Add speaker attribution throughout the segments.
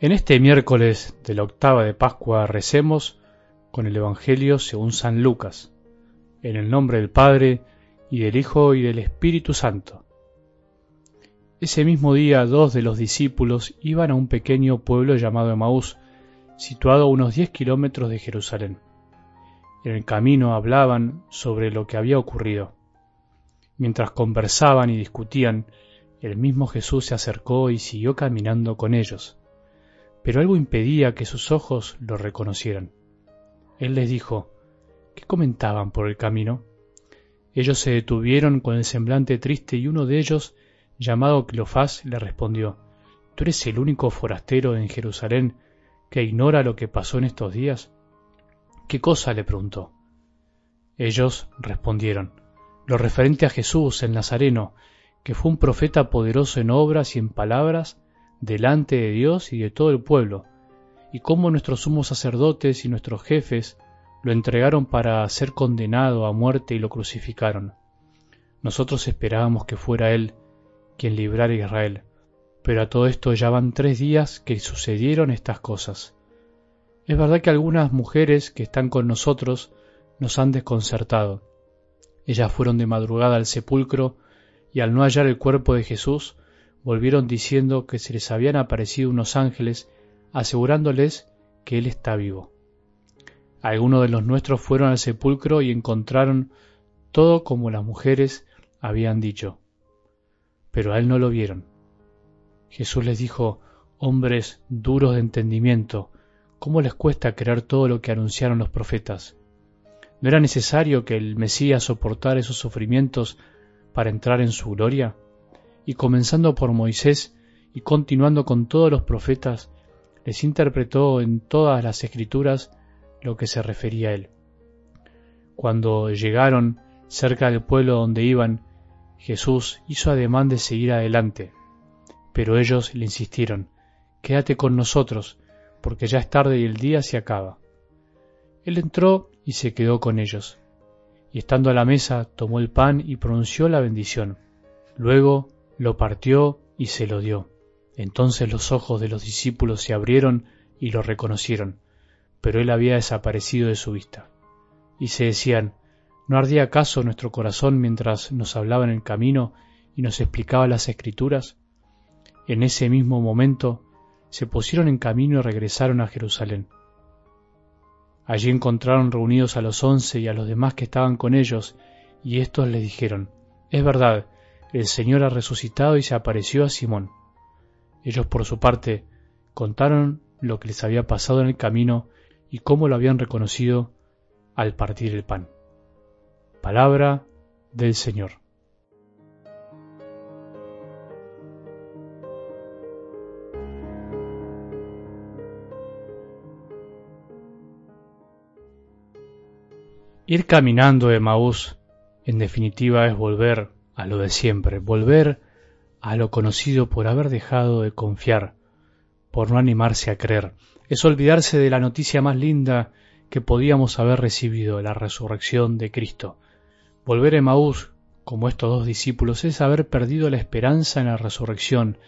Speaker 1: En este miércoles de la octava de Pascua recemos con el Evangelio según San Lucas, en el nombre del Padre, y del Hijo, y del Espíritu Santo. Ese mismo día dos de los discípulos iban a un pequeño pueblo llamado Emaús, situado a unos diez kilómetros de Jerusalén. En el camino hablaban sobre lo que había ocurrido. Mientras conversaban y discutían, el mismo Jesús se acercó y siguió caminando con ellos pero algo impedía que sus ojos lo reconocieran. Él les dijo, ¿qué comentaban por el camino? Ellos se detuvieron con el semblante triste y uno de ellos, llamado Cleofás, le respondió, ¿Tú eres el único forastero en Jerusalén que ignora lo que pasó en estos días? ¿Qué cosa? le preguntó. Ellos respondieron, lo referente a Jesús el Nazareno, que fue un profeta poderoso en obras y en palabras, delante de Dios y de todo el pueblo, y cómo nuestros sumos sacerdotes y nuestros jefes lo entregaron para ser condenado a muerte y lo crucificaron. Nosotros esperábamos que fuera Él quien librara a Israel, pero a todo esto ya van tres días que sucedieron estas cosas. Es verdad que algunas mujeres que están con nosotros nos han desconcertado. Ellas fueron de madrugada al sepulcro y al no hallar el cuerpo de Jesús, volvieron diciendo que se les habían aparecido unos ángeles asegurándoles que Él está vivo. Algunos de los nuestros fueron al sepulcro y encontraron todo como las mujeres habían dicho, pero a Él no lo vieron. Jesús les dijo, hombres duros de entendimiento, ¿cómo les cuesta creer todo lo que anunciaron los profetas? ¿No era necesario que el Mesías soportara esos sufrimientos para entrar en su gloria? Y comenzando por Moisés y continuando con todos los profetas, les interpretó en todas las escrituras lo que se refería a él. Cuando llegaron cerca del pueblo donde iban, Jesús hizo ademán de seguir adelante, pero ellos le insistieron, Quédate con nosotros, porque ya es tarde y el día se acaba. Él entró y se quedó con ellos, y estando a la mesa tomó el pan y pronunció la bendición. Luego lo partió y se lo dio. Entonces los ojos de los discípulos se abrieron y lo reconocieron, pero él había desaparecido de su vista. Y se decían, ¿no ardía acaso nuestro corazón mientras nos hablaba en el camino y nos explicaba las escrituras? En ese mismo momento se pusieron en camino y regresaron a Jerusalén. Allí encontraron reunidos a los once y a los demás que estaban con ellos, y éstos les dijeron, Es verdad, el Señor ha resucitado y se apareció a Simón. Ellos por su parte contaron lo que les había pasado en el camino y cómo lo habían reconocido al partir el pan. Palabra del Señor. Ir caminando de Maús, en definitiva, es volver a lo de siempre, volver a lo conocido por haber dejado de confiar, por no animarse a creer. Es olvidarse de la noticia más linda que podíamos haber recibido, la resurrección de Cristo. Volver a Maús, como estos dos discípulos, es haber perdido la esperanza en la resurrección,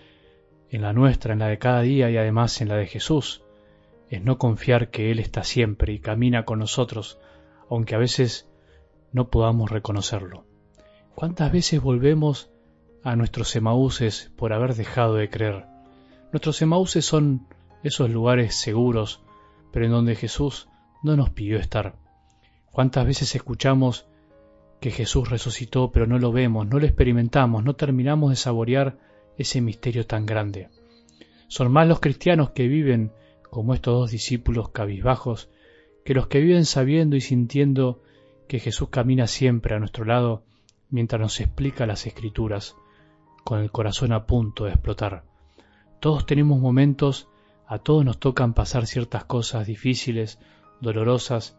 Speaker 1: en la nuestra, en la de cada día y además en la de Jesús. Es no confiar que Él está siempre y camina con nosotros, aunque a veces no podamos reconocerlo. ¿Cuántas veces volvemos a nuestros Emaúses por haber dejado de creer? Nuestros Emaúses son esos lugares seguros, pero en donde Jesús no nos pidió estar. ¿Cuántas veces escuchamos que Jesús resucitó, pero no lo vemos, no lo experimentamos, no terminamos de saborear ese misterio tan grande? Son más los cristianos que viven como estos dos discípulos cabizbajos que los que viven sabiendo y sintiendo que Jesús camina siempre a nuestro lado mientras nos explica las escrituras, con el corazón a punto de explotar. Todos tenemos momentos, a todos nos tocan pasar ciertas cosas difíciles, dolorosas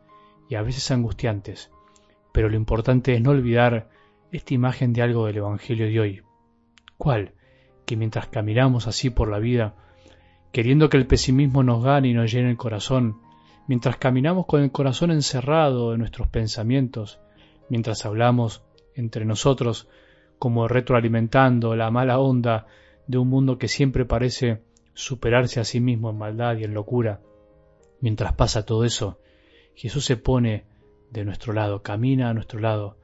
Speaker 1: y a veces angustiantes, pero lo importante es no olvidar esta imagen de algo del Evangelio de hoy. ¿Cuál? Que mientras caminamos así por la vida, queriendo que el pesimismo nos gane y nos llene el corazón, mientras caminamos con el corazón encerrado en nuestros pensamientos, mientras hablamos entre nosotros como retroalimentando la mala onda de un mundo que siempre parece superarse a sí mismo en maldad y en locura, mientras pasa todo eso, Jesús se pone de nuestro lado, camina a nuestro lado,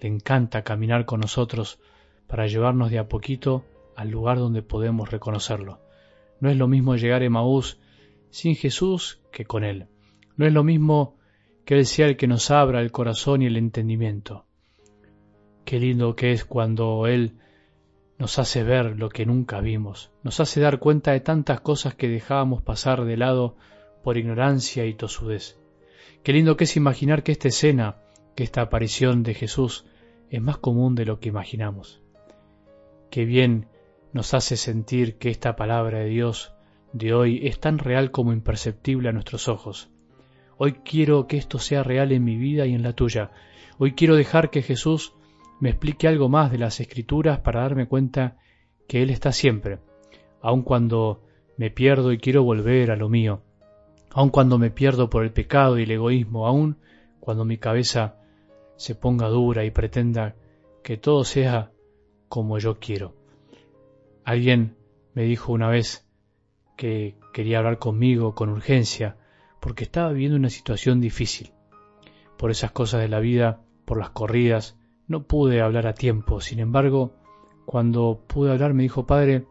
Speaker 1: le encanta caminar con nosotros para llevarnos de a poquito al lugar donde podemos reconocerlo. No es lo mismo llegar a Emaús sin Jesús que con Él. No es lo mismo que Él sea el que nos abra el corazón y el entendimiento. Qué lindo que es cuando Él nos hace ver lo que nunca vimos, nos hace dar cuenta de tantas cosas que dejábamos pasar de lado por ignorancia y tosudez. Qué lindo que es imaginar que esta escena, que esta aparición de Jesús es más común de lo que imaginamos. Qué bien nos hace sentir que esta palabra de Dios de hoy es tan real como imperceptible a nuestros ojos. Hoy quiero que esto sea real en mi vida y en la tuya. Hoy quiero dejar que Jesús me explique algo más de las escrituras para darme cuenta que Él está siempre, aun cuando me pierdo y quiero volver a lo mío, aun cuando me pierdo por el pecado y el egoísmo, aun cuando mi cabeza se ponga dura y pretenda que todo sea como yo quiero. Alguien me dijo una vez que quería hablar conmigo con urgencia porque estaba viviendo una situación difícil. Por esas cosas de la vida, por las corridas, no pude hablar a tiempo. Sin embargo, cuando pude hablar me dijo, Padre,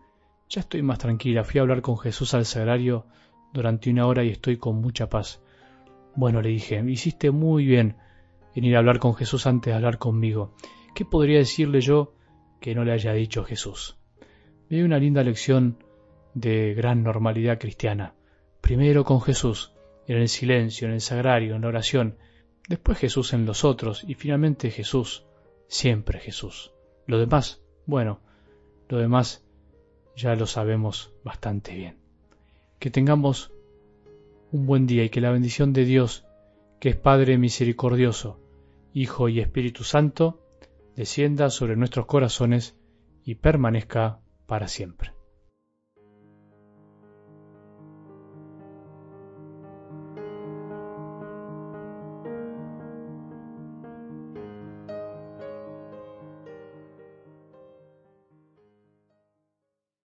Speaker 1: ya estoy más tranquila. Fui a hablar con Jesús al sagrario durante una hora y estoy con mucha paz. Bueno, le dije, hiciste muy bien en ir a hablar con Jesús antes de hablar conmigo. ¿Qué podría decirle yo que no le haya dicho Jesús? Me dio una linda lección de gran normalidad cristiana. Primero con Jesús, en el silencio, en el sagrario, en la oración, después Jesús en los otros y finalmente Jesús, siempre Jesús. Lo demás, bueno, lo demás ya lo sabemos bastante bien. Que tengamos un buen día y que la bendición de Dios, que es Padre misericordioso, Hijo y Espíritu Santo, descienda sobre nuestros corazones y permanezca para siempre.